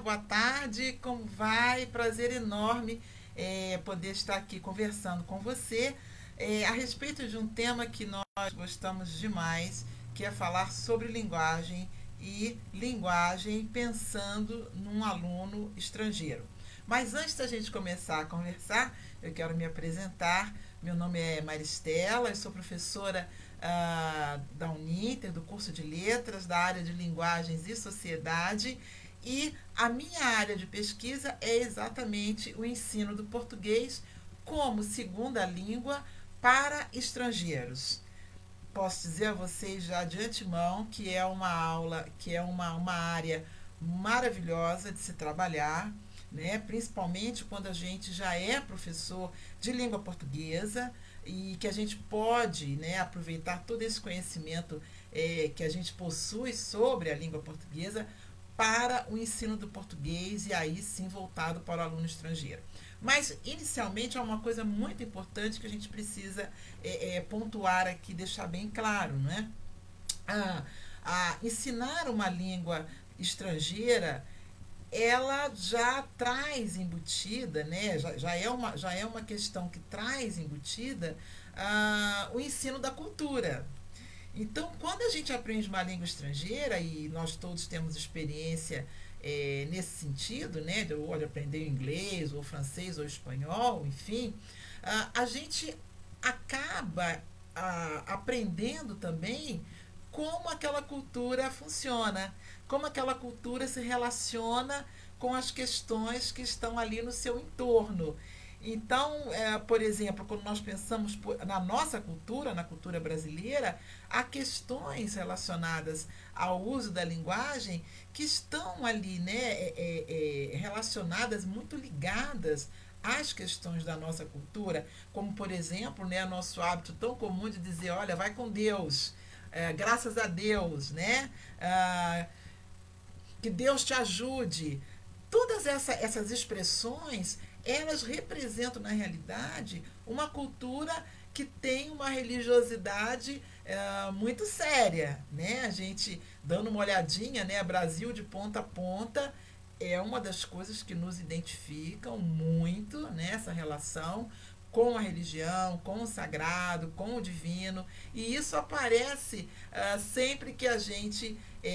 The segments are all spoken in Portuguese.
boa tarde, como vai? Prazer enorme é, poder estar aqui conversando com você é, a respeito de um tema que nós gostamos demais, que é falar sobre linguagem e linguagem pensando num aluno estrangeiro. Mas antes da gente começar a conversar, eu quero me apresentar. Meu nome é Maristela, eu sou professora ah, da Uninter, do curso de Letras, da área de Linguagens e Sociedade. E a minha área de pesquisa é exatamente o ensino do português como segunda língua para estrangeiros. Posso dizer a vocês já de antemão que é uma aula, que é uma, uma área maravilhosa de se trabalhar, né? principalmente quando a gente já é professor de língua portuguesa e que a gente pode né, aproveitar todo esse conhecimento é, que a gente possui sobre a língua portuguesa para o ensino do português e aí sim voltado para o aluno estrangeiro. Mas, inicialmente, é uma coisa muito importante que a gente precisa é, é, pontuar aqui, deixar bem claro, não é? Ah, a ensinar uma língua estrangeira ela já traz embutida, né? já, já, é, uma, já é uma questão que traz embutida ah, o ensino da cultura. Então, quando a gente aprende uma língua estrangeira, e nós todos temos experiência é, nesse sentido, né, de de aprender inglês, ou francês, ou espanhol, enfim, ah, a gente acaba ah, aprendendo também como aquela cultura funciona como aquela cultura se relaciona com as questões que estão ali no seu entorno. Então, é, por exemplo, quando nós pensamos na nossa cultura, na cultura brasileira, há questões relacionadas ao uso da linguagem que estão ali né, é, é, é relacionadas, muito ligadas às questões da nossa cultura, como, por exemplo, né, nosso hábito tão comum de dizer, olha, vai com Deus, é, graças a Deus, né? Ah, que Deus te ajude. Todas essa, essas expressões, elas representam na realidade uma cultura que tem uma religiosidade é, muito séria, né? A gente dando uma olhadinha, né? Brasil de ponta a ponta é uma das coisas que nos identificam muito nessa né? relação com a religião, com o sagrado, com o divino, e isso aparece uh, sempre que a gente é,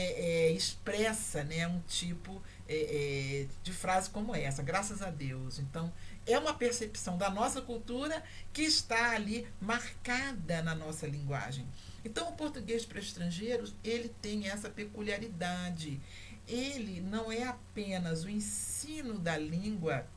é, expressa né, um tipo é, é, de frase como essa, graças a Deus. Então, é uma percepção da nossa cultura que está ali marcada na nossa linguagem. Então, o português para estrangeiros, ele tem essa peculiaridade. Ele não é apenas o ensino da língua,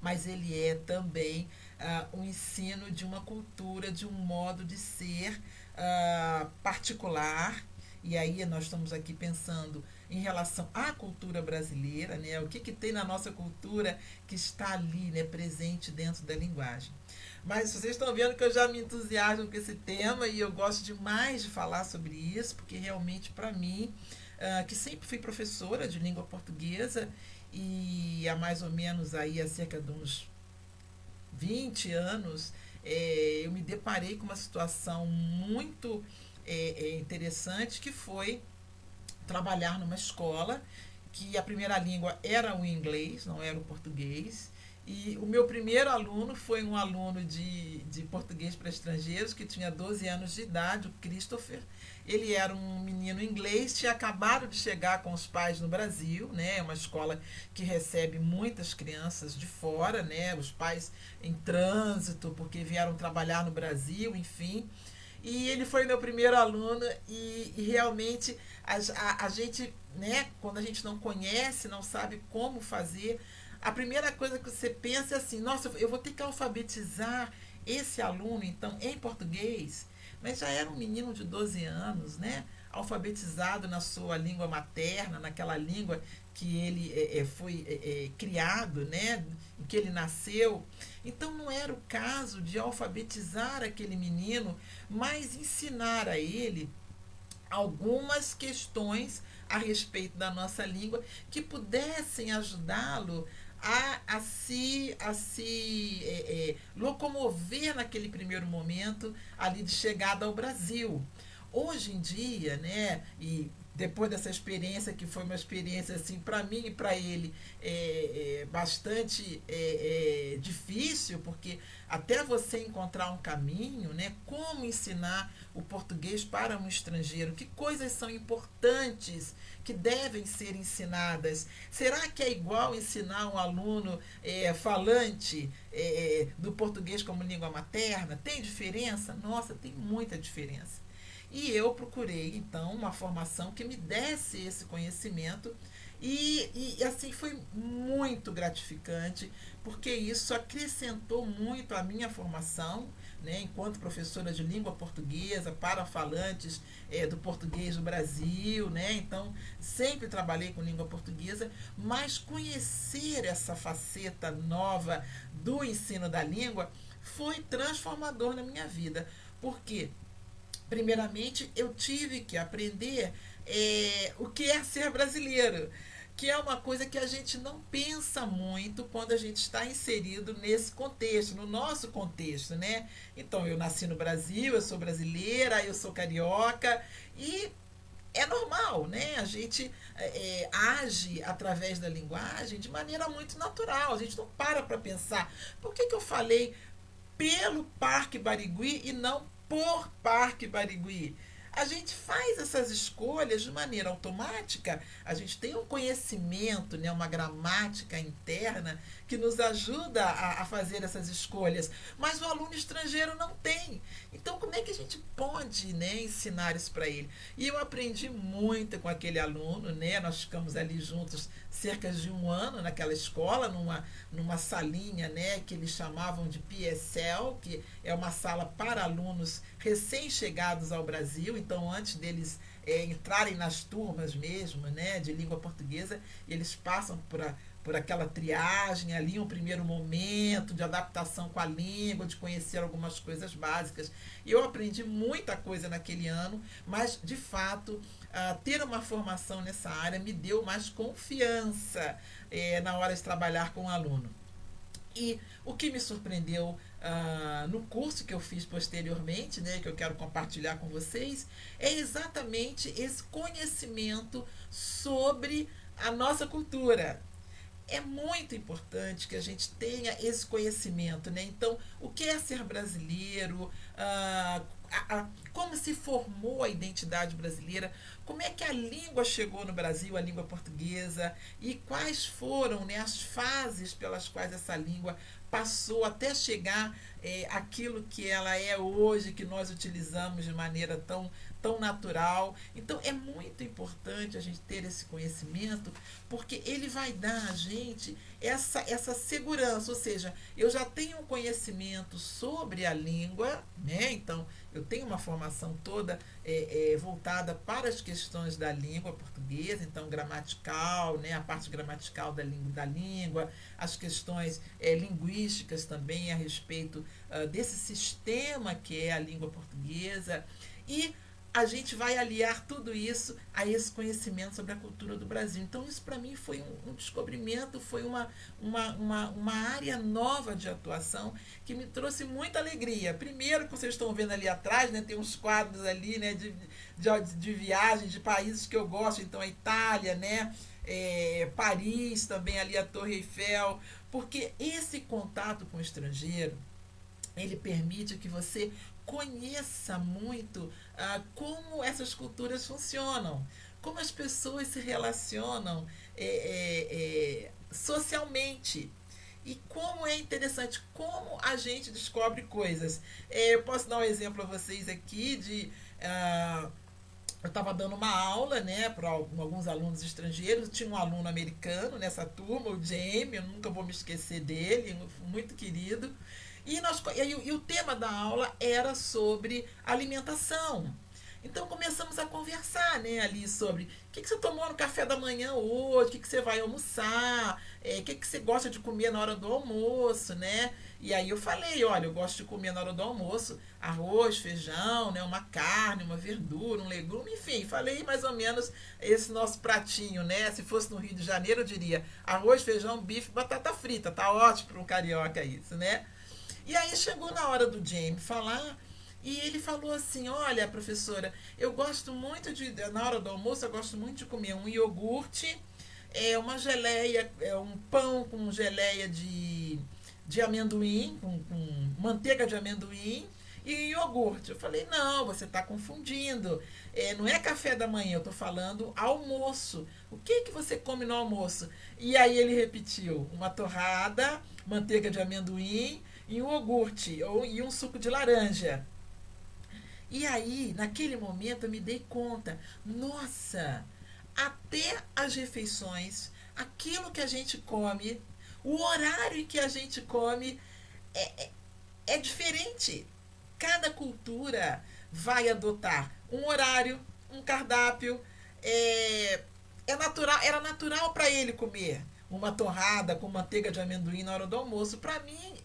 mas ele é também uh, o ensino de uma cultura, de um modo de ser uh, particular e aí nós estamos aqui pensando em relação à cultura brasileira, né? O que, que tem na nossa cultura que está ali, né, presente dentro da linguagem. Mas vocês estão vendo que eu já me entusiasmo com esse tema e eu gosto demais de falar sobre isso, porque realmente para mim, uh, que sempre fui professora de língua portuguesa e há mais ou menos aí há cerca de uns 20 anos, é, eu me deparei com uma situação muito é, é interessante, que foi trabalhar numa escola que a primeira língua era o inglês, não era o português. E o meu primeiro aluno foi um aluno de, de português para estrangeiros, que tinha 12 anos de idade, o Christopher. Ele era um menino inglês, tinha acabado de chegar com os pais no Brasil, né? É uma escola que recebe muitas crianças de fora, né? Os pais em trânsito, porque vieram trabalhar no Brasil, enfim. E ele foi meu primeiro aluno e, e realmente a, a, a, gente, né, quando a gente não conhece, não sabe como fazer, a primeira coisa que você pensa é assim, nossa, eu vou ter que alfabetizar esse aluno, então, em português. Mas já era um menino de 12 anos, né? Alfabetizado na sua língua materna, naquela língua que ele é, é, foi é, é, criado, né? Em que ele nasceu. Então não era o caso de alfabetizar aquele menino, mas ensinar a ele algumas questões a respeito da nossa língua que pudessem ajudá-lo a, a se, a se é, é, locomover naquele primeiro momento ali de chegada ao Brasil. Hoje em dia, né, e depois dessa experiência, que foi uma experiência, assim, para mim e para ele, é, é bastante é, é, difícil, porque até você encontrar um caminho, né? Como ensinar o português para um estrangeiro? Que coisas são importantes que devem ser ensinadas? Será que é igual ensinar um aluno é, falante é, do português como língua materna? Tem diferença? Nossa, tem muita diferença. E eu procurei, então, uma formação que me desse esse conhecimento. E, e assim foi muito gratificante, porque isso acrescentou muito a minha formação, né, enquanto professora de língua portuguesa para falantes é, do português do Brasil, né? Então, sempre trabalhei com língua portuguesa, mas conhecer essa faceta nova do ensino da língua foi transformador na minha vida. Porque primeiramente, eu tive que aprender é, o que é ser brasileiro, que é uma coisa que a gente não pensa muito quando a gente está inserido nesse contexto, no nosso contexto, né? Então, eu nasci no Brasil, eu sou brasileira, eu sou carioca e é normal, né? A gente é, age através da linguagem de maneira muito natural. A gente não para para pensar por que, que eu falei pelo Parque Barigui e não por Parque Barigui. A gente faz essas escolhas de maneira automática, a gente tem um conhecimento, né, uma gramática interna que nos ajuda a, a fazer essas escolhas, mas o aluno estrangeiro não tem. Então, como é que a gente pode né, ensinar isso para ele? E eu aprendi muito com aquele aluno, né? nós ficamos ali juntos cerca de um ano naquela escola, numa, numa salinha né, que eles chamavam de PSL, que é uma sala para alunos recém-chegados ao Brasil, então antes deles é, entrarem nas turmas mesmo né, de língua portuguesa, eles passam por a por aquela triagem ali, um primeiro momento de adaptação com a língua, de conhecer algumas coisas básicas. Eu aprendi muita coisa naquele ano, mas de fato uh, ter uma formação nessa área me deu mais confiança eh, na hora de trabalhar com o aluno. E o que me surpreendeu uh, no curso que eu fiz posteriormente, né, que eu quero compartilhar com vocês, é exatamente esse conhecimento sobre a nossa cultura, é muito importante que a gente tenha esse conhecimento, né? Então, o que é ser brasileiro? Ah, a, como se formou a identidade brasileira? Como é que a língua chegou no Brasil, a língua portuguesa? E quais foram né, as fases pelas quais essa língua passou até chegar é, aquilo que ela é hoje, que nós utilizamos de maneira tão tão natural. Então é muito importante a gente ter esse conhecimento, porque ele vai dar a gente essa, essa segurança, ou seja, eu já tenho um conhecimento sobre a língua, né? Então eu tenho uma formação toda é, é, voltada para as questões da língua portuguesa, então gramatical, né? A parte gramatical da língua, da língua as questões é, linguísticas também a respeito uh, desse sistema que é a língua portuguesa e a gente vai aliar tudo isso a esse conhecimento sobre a cultura do Brasil. Então, isso para mim foi um, um, descobrimento, foi uma, uma, uma, uma área nova de atuação que me trouxe muita alegria. Primeiro, que vocês estão vendo ali atrás, né, tem uns quadros ali né, de, de, de viagem de países que eu gosto, então a Itália, né, é, Paris, também ali a Torre Eiffel, porque esse contato com o estrangeiro ele permite que você conheça muito ah, como essas culturas funcionam, como as pessoas se relacionam é, é, é, socialmente. E como é interessante, como a gente descobre coisas. É, eu posso dar um exemplo a vocês aqui de. Ah, eu estava dando uma aula né, para alguns alunos estrangeiros, tinha um aluno americano nessa turma, o Jamie, eu nunca vou me esquecer dele, muito querido. E, nós, e, e o tema da aula era sobre alimentação. Então começamos a conversar né, ali sobre o que, que você tomou no café da manhã hoje, o que, que você vai almoçar, é, o que, que você gosta de comer na hora do almoço, né? E aí eu falei, olha, eu gosto de comer na hora do almoço arroz, feijão, né, uma carne, uma verdura, um legume, enfim, falei mais ou menos esse nosso pratinho, né? Se fosse no Rio de Janeiro, eu diria arroz, feijão, bife, batata frita, tá ótimo para um carioca isso, né? E aí chegou na hora do Jamie falar E ele falou assim: Olha, professora, eu gosto muito de. Na hora do almoço, eu gosto muito de comer um iogurte, é, uma geleia, é, um pão com geleia de, de amendoim, com, com manteiga de amendoim e iogurte. Eu falei: Não, você está confundindo. É, não é café da manhã, eu estou falando almoço. O que, que você come no almoço? E aí ele repetiu: uma torrada, manteiga de amendoim e um iogurte ou, e um suco de laranja. E aí, naquele momento, eu me dei conta, nossa, até as refeições, aquilo que a gente come, o horário em que a gente come é, é, é diferente. Cada cultura vai adotar um horário, um cardápio. É, é natural, era natural para ele comer uma torrada com manteiga de amendoim na hora do almoço. Para mim,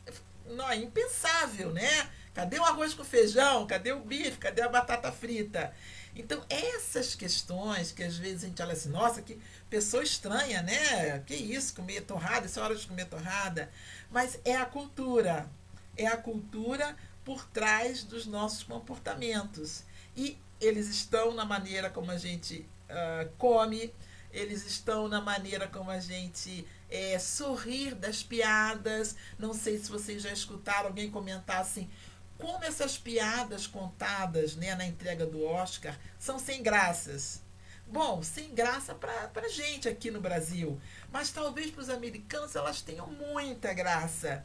não é impensável, né? Cadê o arroz com feijão? Cadê o bife? Cadê a batata frita? Então, essas questões que às vezes a gente olha assim, nossa, que pessoa estranha, né? Que isso, comer torrada, isso é hora de comer torrada. Mas é a cultura. É a cultura por trás dos nossos comportamentos. E eles estão na maneira como a gente uh, come, eles estão na maneira como a gente é, sorrir das piadas. Não sei se vocês já escutaram alguém comentar assim como essas piadas contadas né, na entrega do Oscar são sem graças. Bom, sem graça para a gente aqui no Brasil, mas talvez para os americanos elas tenham muita graça.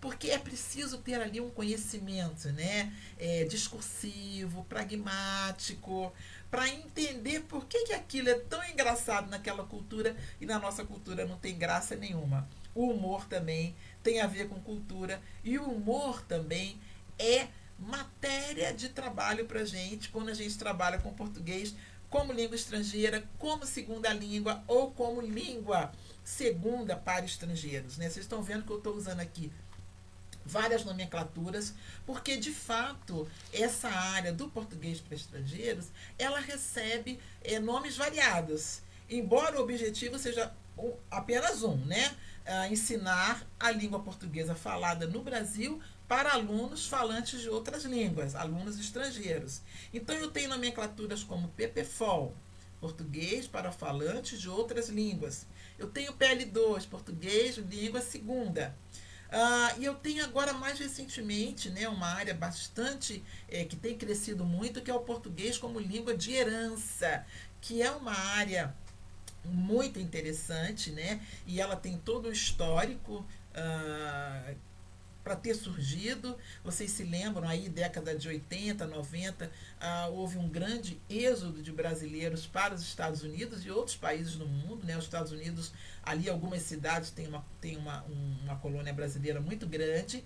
Porque é preciso ter ali um conhecimento né, é, discursivo, pragmático, para entender por que, que aquilo é tão engraçado naquela cultura e na nossa cultura não tem graça nenhuma. O humor também tem a ver com cultura e o humor também é matéria de trabalho para gente quando a gente trabalha com português como língua estrangeira, como segunda língua ou como língua segunda para estrangeiros. Né? Vocês estão vendo que eu estou usando aqui várias nomenclaturas, porque de fato essa área do português para estrangeiros ela recebe é, nomes variados, embora o objetivo seja apenas um, né? Ah, ensinar a língua portuguesa falada no Brasil para alunos falantes de outras línguas, alunos estrangeiros. Então eu tenho nomenclaturas como PPFOL, português para falantes de outras línguas. Eu tenho PL2, português, língua segunda. Uh, e eu tenho agora, mais recentemente, né, uma área bastante é, que tem crescido muito, que é o português como língua de herança, que é uma área muito interessante, né? E ela tem todo o histórico uh, para ter surgido. Vocês se lembram aí, década de 80, 90, ah, houve um grande êxodo de brasileiros para os Estados Unidos e outros países no mundo. Né? Os Estados Unidos, ali, algumas cidades têm uma, têm uma, um, uma colônia brasileira muito grande.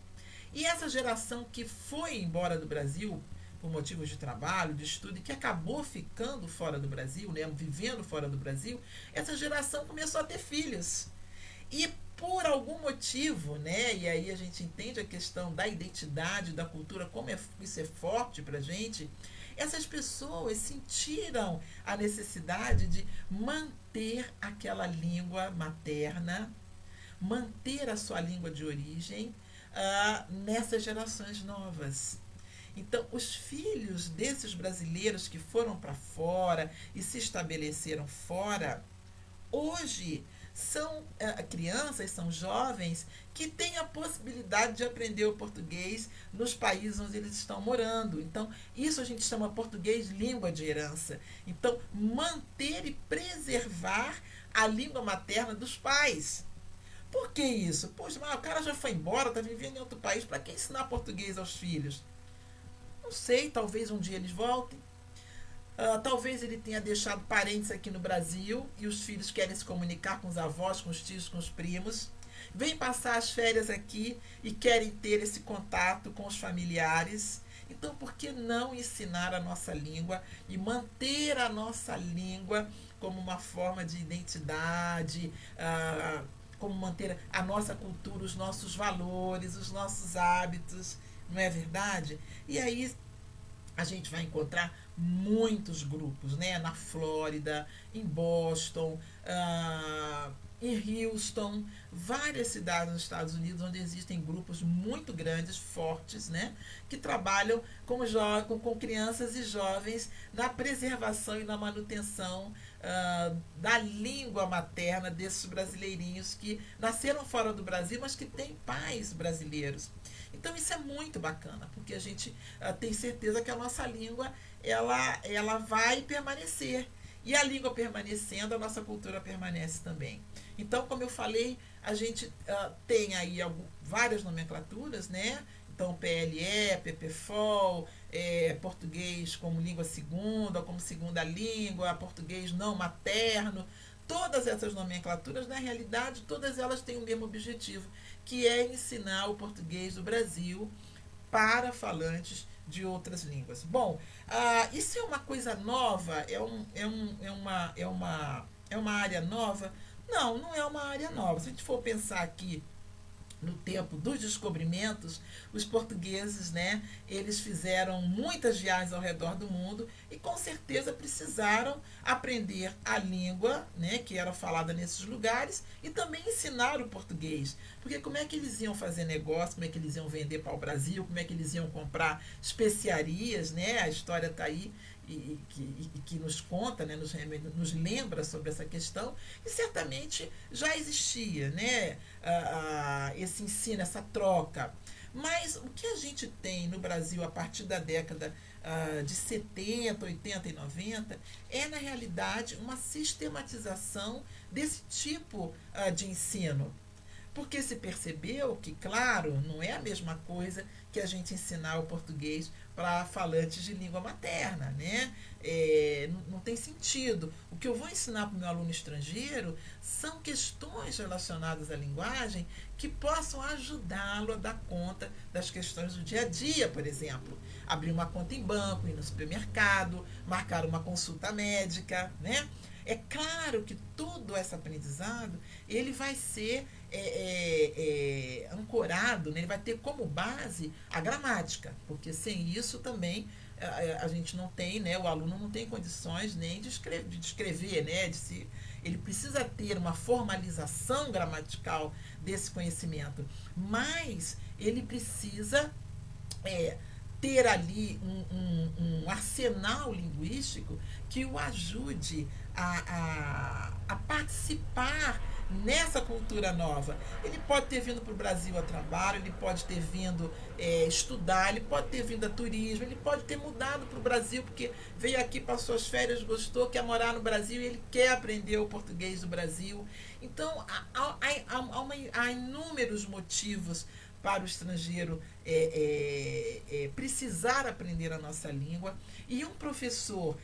E essa geração que foi embora do Brasil por motivos de trabalho, de estudo, e que acabou ficando fora do Brasil, né, vivendo fora do Brasil, essa geração começou a ter filhos. E por algum motivo, né? E aí a gente entende a questão da identidade, da cultura, como é, isso é forte para gente. Essas pessoas sentiram a necessidade de manter aquela língua materna, manter a sua língua de origem uh, nessas gerações novas. Então, os filhos desses brasileiros que foram para fora e se estabeleceram fora, hoje são é, crianças, são jovens que têm a possibilidade de aprender o português nos países onde eles estão morando. Então, isso a gente chama português língua de herança. Então, manter e preservar a língua materna dos pais. Por que isso? Poxa, mas o cara já foi embora, está vivendo em outro país, para que ensinar português aos filhos? Não sei, talvez um dia eles voltem. Uh, talvez ele tenha deixado parentes aqui no Brasil e os filhos querem se comunicar com os avós, com os tios, com os primos. Vêm passar as férias aqui e querem ter esse contato com os familiares. Então, por que não ensinar a nossa língua e manter a nossa língua como uma forma de identidade, uh, como manter a nossa cultura, os nossos valores, os nossos hábitos, não é verdade? E aí a gente vai encontrar muitos grupos, né? Na Flórida, em Boston, uh, em Houston, várias cidades nos Estados Unidos onde existem grupos muito grandes, fortes, né, que trabalham com, com, com crianças e jovens na preservação e na manutenção uh, da língua materna desses brasileirinhos que nasceram fora do Brasil, mas que têm pais brasileiros. Então isso é muito bacana, porque a gente uh, tem certeza que a nossa língua ela, ela vai permanecer. E a língua permanecendo, a nossa cultura permanece também. Então, como eu falei, a gente uh, tem aí algum, várias nomenclaturas, né? Então, PLE, PPFOL, é, português como língua segunda, como segunda língua, português não materno. Todas essas nomenclaturas, na realidade, todas elas têm o mesmo objetivo, que é ensinar o português do Brasil para falantes de outras línguas. Bom, uh, isso é uma coisa nova? É, um, é, um, é, uma, é, uma, é uma área nova? Não, não é uma área nova. Se a gente for pensar aqui no tempo dos descobrimentos, os portugueses, né, eles fizeram muitas viagens ao redor do mundo e com certeza precisaram aprender a língua, né, que era falada nesses lugares e também ensinar o português. Porque como é que eles iam fazer negócio, como é que eles iam vender para o Brasil, como é que eles iam comprar especiarias, né? A história está aí e, que, e, que nos conta, né, nos, nos lembra sobre essa questão, e certamente já existia né, esse ensino, essa troca. Mas o que a gente tem no Brasil a partir da década uh, de 70, 80 e 90 é, na realidade, uma sistematização desse tipo uh, de ensino. Porque se percebeu que, claro, não é a mesma coisa que a gente ensinar o português para falantes de língua materna, né? É, não, tem sentido. O que eu vou ensinar para o meu aluno estrangeiro são questões relacionadas à linguagem que possam ajudá-lo a dar conta das questões do dia a dia, por exemplo. Abrir uma conta em banco, ir no supermercado, marcar uma consulta médica, né? É claro que todo esse aprendizado ele vai ser é, é, é, ancorado, né? ele vai ter como base a gramática, porque sem isso também a, a, gente não tem, né? o aluno não tem condições nem de escrever, de escrever né? de se, ele precisa ter uma formalização gramatical desse conhecimento, mas ele precisa é, ter ali um, um, um, arsenal linguístico que o ajude a, a, a participar nessa cultura nova. Ele pode ter vindo para o Brasil a trabalho, ele pode ter vindo é, estudar, ele pode ter vindo a turismo, ele pode ter mudado para o Brasil porque veio aqui, passou as férias, gostou, quer morar no Brasil e ele quer aprender o português do Brasil. Então, há, há, há, há inúmeros motivos para o estrangeiro é, é, é, precisar aprender a nossa língua. E um professor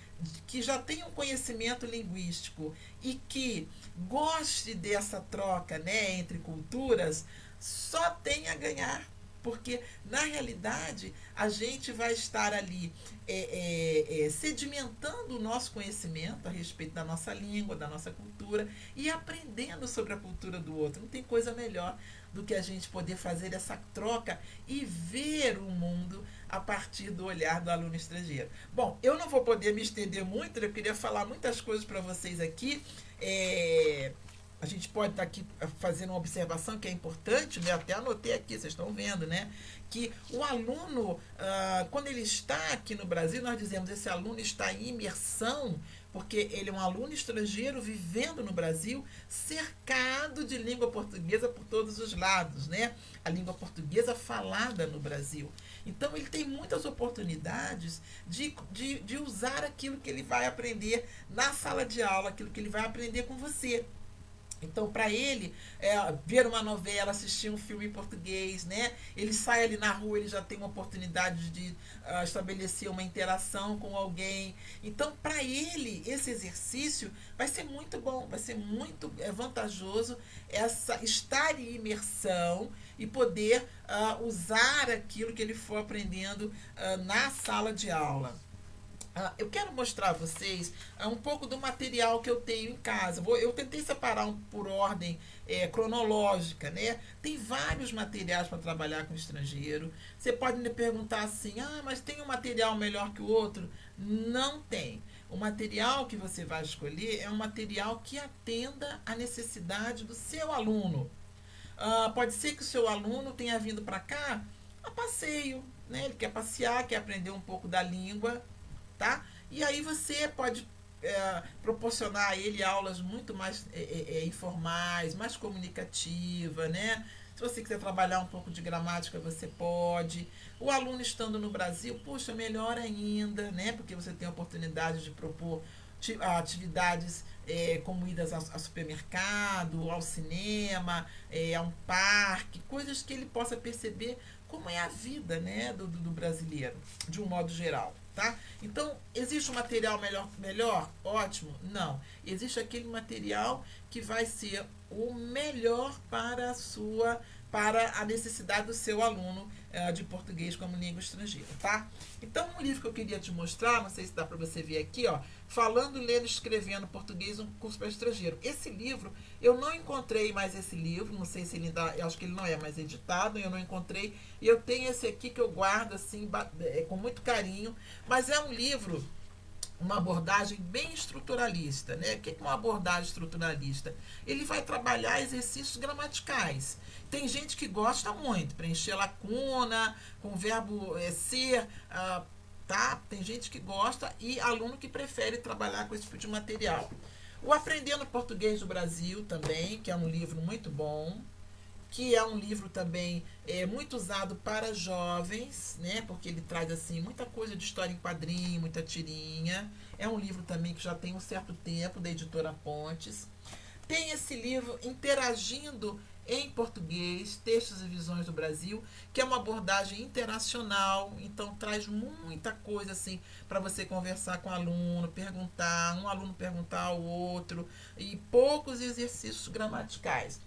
que já tem um conhecimento linguístico e que goste dessa troca né, entre culturas, só tem a ganhar. Porque, na realidade, a gente vai estar ali é, é, é, sedimentando o nosso conhecimento a respeito da nossa língua, da nossa cultura e aprendendo sobre a cultura do outro. Não tem coisa melhor do que a gente poder fazer essa troca e ver o mundo a partir do olhar do aluno estrangeiro. Bom, eu não vou poder me estender muito, eu queria falar muitas coisas para vocês aqui. É, a gente pode estar tá aqui fazendo uma observação que é importante, né? até anotei aqui, vocês estão vendo, né? Que o aluno, ah, quando ele está aqui no Brasil, nós dizemos esse aluno está em imersão porque ele é um aluno estrangeiro vivendo no Brasil, cercado de língua portuguesa por todos os lados, né? A língua portuguesa falada no Brasil. Então, ele tem muitas oportunidades de, de, de usar aquilo que ele vai aprender na sala de aula, aquilo que ele vai aprender com você. Então, para ele, é, ver uma novela, assistir um filme em português, né? Ele sai ali na rua, ele já tem uma oportunidade de uh, estabelecer uma interação com alguém. Então, para ele, esse exercício vai ser muito bom, vai ser muito é, vantajoso essa estar em imersão e poder uh, usar aquilo que ele for aprendendo uh, na sala de aula. Uh, eu quero mostrar a vocês uh, um pouco do material que eu tenho em casa. Eu tentei separar por ordem é, cronológica, né? Tem vários materiais para trabalhar com estrangeiro. Você pode me perguntar assim, ah, mas tem um material melhor que o outro? Não tem. o material que você vai escolher é um material que atenda à necessidade do seu aluno. Uh, pode ser que o seu aluno tenha vindo para cá a passeio, né? Ele quer passear, quer aprender um pouco da língua, tá? E aí você pode é, proporcionar a ele aulas muito mais é, é, é informais, mais comunicativa, né? Se você quiser trabalhar um pouco de gramática, você pode. O aluno estando no Brasil, puxa, melhor ainda, né? Porque você tem a oportunidade de propor atividades é, como idas ao, supermercado, ao cinema, é, a um parque, coisas que ele possa perceber como é a vida né, do, do brasileiro, de um modo geral. Tá? Então, existe um material melhor, melhor? Ótimo? Não. Existe aquele material que vai ser o melhor para a sua para a necessidade do seu aluno uh, de português como língua estrangeira, tá? Então, um livro que eu queria te mostrar, não sei se dá para você ver aqui, ó, Falando, Lendo Escrevendo Português, um curso para estrangeiro. Esse livro, eu não encontrei mais esse livro, não sei se ele ainda, eu acho que ele não é mais editado, eu não encontrei, e eu tenho esse aqui que eu guardo, assim, é, com muito carinho, mas é um livro uma abordagem bem estruturalista. Né? O que é uma abordagem estruturalista? Ele vai trabalhar exercícios gramaticais. Tem gente que gosta muito, preencher lacuna, com o verbo é, ser, ah, tá? Tem gente que gosta e aluno que prefere trabalhar com esse tipo de material. O Aprendendo Português do Brasil também, que é um livro muito bom que é um livro também é, muito usado para jovens, né? Porque ele traz assim muita coisa de história em quadrinho, muita tirinha. É um livro também que já tem um certo tempo da editora Pontes. Tem esse livro interagindo em português, textos e visões do Brasil, que é uma abordagem internacional, então traz muita coisa assim para você conversar com o aluno, perguntar, um aluno perguntar ao outro e poucos exercícios gramaticais.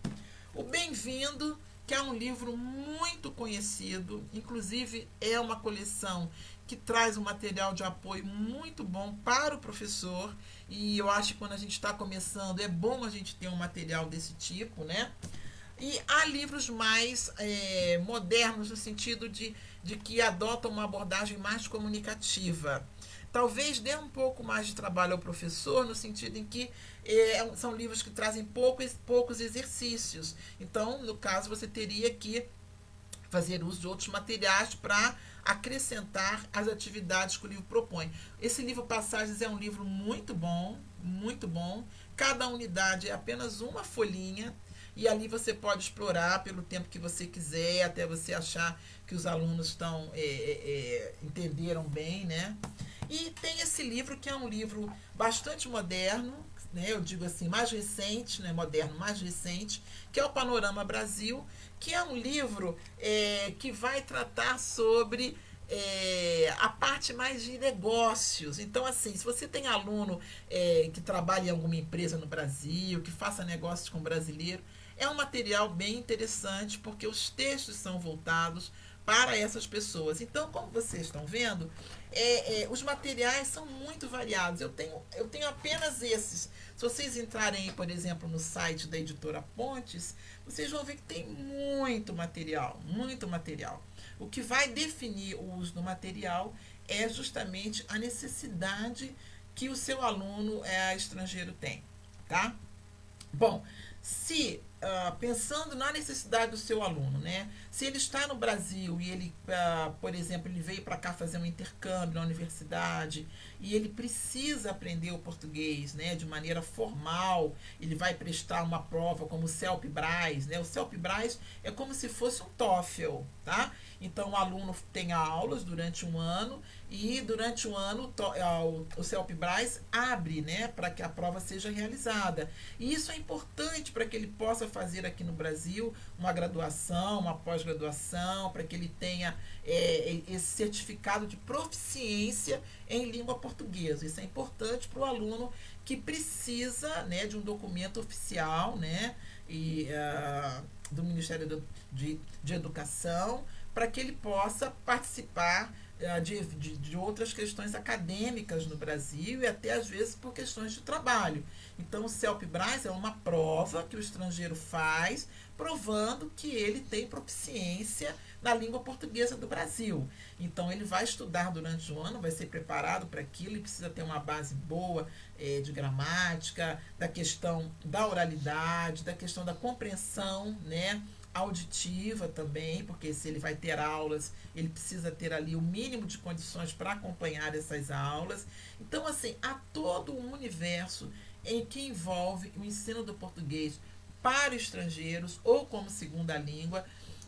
O Bem-vindo, que é um livro muito conhecido, inclusive é uma coleção que traz um material de apoio muito bom para o professor. E eu acho que quando a gente está começando é bom a gente ter um material desse tipo, né? E há livros mais é, modernos no sentido de, de que adotam uma abordagem mais comunicativa. Talvez dê um pouco mais de trabalho ao professor, no sentido em que é, são livros que trazem poucos, poucos exercícios. Então, no caso, você teria que fazer uso de outros materiais para acrescentar as atividades que o livro propõe. Esse livro Passagens é um livro muito bom, muito bom. Cada unidade é apenas uma folhinha e ali você pode explorar pelo tempo que você quiser, até você achar que os alunos estão é, é, é entenderam bem, né? E tem esse livro que é um livro bastante moderno, né, eu digo assim, mais recente, né, moderno, mais recente, que é o Panorama Brasil, que é um livro é, que vai tratar sobre é, a parte mais de negócios. Então, assim, se você tem aluno é, que trabalha em alguma empresa no Brasil, que faça negócios com brasileiro, é um material bem interessante porque os textos são voltados para essas pessoas. Então, como vocês estão vendo, é, é, os materiais são muito variados. Eu tenho, eu tenho apenas esses. Se vocês entrarem, por exemplo, no site da editora Pontes, vocês vão ver que tem muito material, muito material. O que vai definir o uso do material é justamente a necessidade que o seu aluno é, estrangeiro tem, tá? Bom, se uh, pensando na necessidade do seu aluno, né? Se ele está no Brasil e ele, uh, por exemplo, ele veio para cá fazer um intercâmbio na universidade e ele precisa aprender o português, né, de maneira formal, ele vai prestar uma prova como o CELP-BRAS, né? O CELP-BRAS é como se fosse um TOEFL, tá? Então o aluno tem aulas durante um ano e durante o ano o CELP-BRAS abre né, para que a prova seja realizada. E isso é importante para que ele possa fazer aqui no Brasil uma graduação, uma pós-graduação, para que ele tenha é, esse certificado de proficiência em língua portuguesa. Isso é importante para o aluno que precisa né, de um documento oficial né, e, uh, do Ministério do, de, de Educação para que ele possa participar eh, de, de, de, outras questões acadêmicas no Brasil e até às vezes por questões de trabalho. Então, o CELP-BRAS é uma prova que o estrangeiro faz, provando que ele tem proficiência na língua portuguesa do Brasil. Então, ele vai estudar durante o ano, vai ser preparado para aquilo, ele precisa ter uma base boa é, de gramática, da questão da oralidade, da questão da compreensão, né? auditiva também, porque se ele vai ter aulas, ele precisa ter ali o mínimo de condições para acompanhar essas aulas. Então, assim, há todo um universo em que envolve o ensino do português para estrangeiros ou como segunda língua,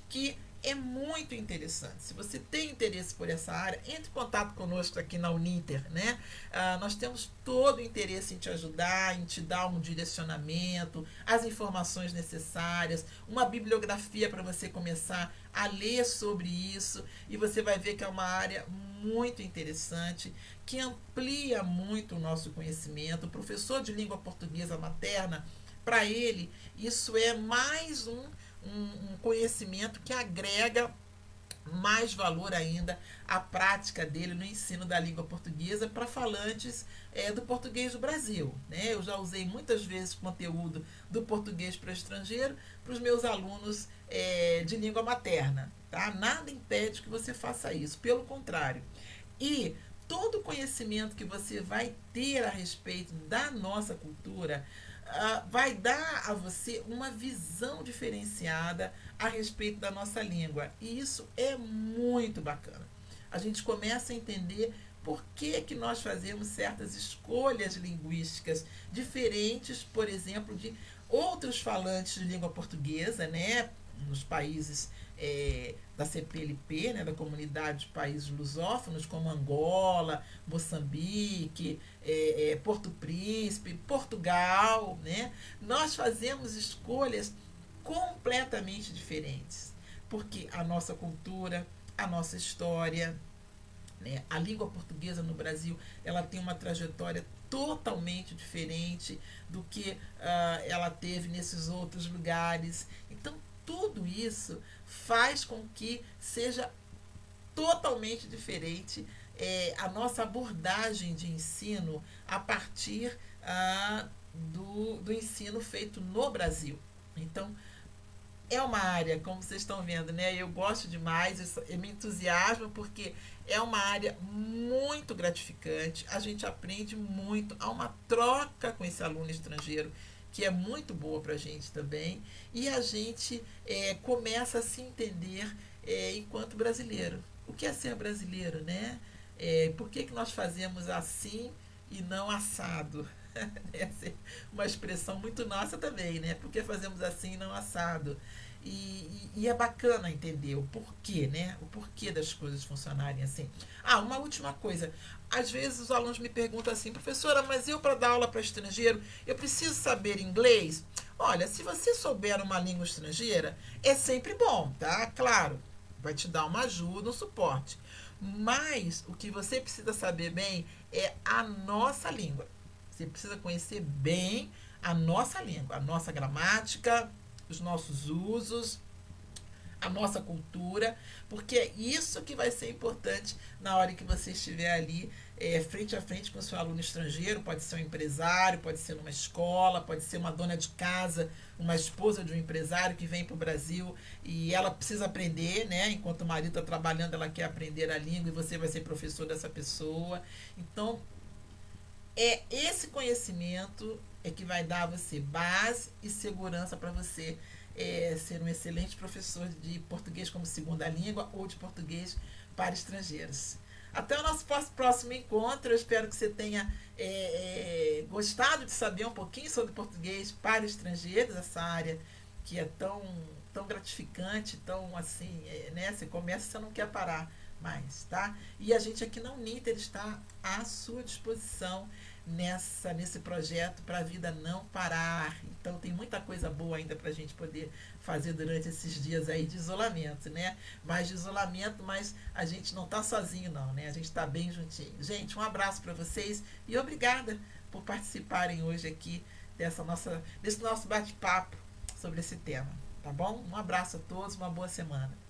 que é muito interessante. Se você tem interesse por essa área, entre em contato conosco aqui na Uninter, né? Ah, nós temos todo o interesse em te ajudar, em te dar um direcionamento, as informações necessárias, uma bibliografia para você começar a ler sobre isso e você vai ver que é uma área muito interessante, que amplia muito o nosso conhecimento. O professor de língua portuguesa materna, para ele, isso é mais um um, um conhecimento que agrega mais valor ainda à prática dele no ensino da língua portuguesa para falantes é, do português do Brasil. Né? Eu já usei muitas vezes conteúdo do português para estrangeiro para os meus alunos é, de língua materna. Tá? Nada impede que você faça isso, pelo contrário. E todo o conhecimento que você vai ter a respeito da nossa cultura uh, vai dar a você uma visão diferenciada a respeito da nossa língua. E isso é muito bacana. A gente começa a entender por que, que nós fazemos certas escolhas linguísticas diferentes, por exemplo, de outros falantes de língua portuguesa, né? Nos países é, da CPLP, né, da Comunidade de Países Lusófonos, como Angola, Moçambique, é, é, Porto Príncipe, Portugal, né, nós fazemos escolhas completamente diferentes, porque a nossa cultura, a nossa história, né, a língua portuguesa no Brasil, ela tem uma trajetória totalmente diferente do que uh, ela teve nesses outros lugares. Então, tudo isso faz com que seja totalmente diferente é, a nossa abordagem de ensino a partir ah, do, do ensino feito no Brasil. Então, é uma área, como vocês estão vendo, né? Eu gosto demais, eu me entusiasmo porque é uma área muito gratificante. A gente aprende muito, há uma troca com esse aluno estrangeiro que é muito boa para a gente também, e a gente é, começa a se entender é, enquanto brasileiro. O que é ser brasileiro, né? É, por que, que nós fazemos assim e não assado? Essa é uma expressão muito nossa também, né? Por que fazemos assim e não assado? E, e, é bacana entender o porquê, né? O porquê das coisas funcionarem assim. Ah, uma última coisa. Às vezes os alunos me perguntam assim, professora, mas eu para dar aula para estrangeiro, eu preciso saber inglês? Olha, se você souber uma língua estrangeira, é sempre bom, tá? Claro, vai te dar uma ajuda, um suporte. Mas o que você precisa saber bem é a nossa língua. Você precisa conhecer bem a nossa língua, a nossa gramática, os nossos usos, a nossa cultura, porque é isso que vai ser importante na hora que você estiver ali é, frente a frente com o seu aluno estrangeiro. Pode ser um empresário, pode ser numa escola, pode ser uma dona de casa, uma esposa de um empresário que vem para o Brasil e ela precisa aprender, né? Enquanto o marido está trabalhando, ela quer aprender a língua e você vai ser professor dessa pessoa. Então, é esse conhecimento é que vai dar a você base e segurança para você é, ser um excelente professor de português como segunda língua ou de português para estrangeiros. Até o nosso próximo encontro. Eu espero que você tenha é, é, gostado de saber um pouquinho sobre português para estrangeiros, essa área que é tão, tão gratificante, tão assim, é, né? Você começa e você não quer parar mais, tá? E a gente aqui na Uniter está à sua disposição nessa nesse projeto para a vida não parar. Então tem muita coisa boa ainda para a gente poder fazer durante esses dias aí de isolamento, né? Mais de isolamento, mas a gente não está sozinho não, né? A gente está bem juntinho. Gente, um abraço para vocês e obrigada por participarem hoje aqui dessa nossa desse nosso bate-papo sobre esse tema, tá bom? Um abraço a todos, uma boa semana.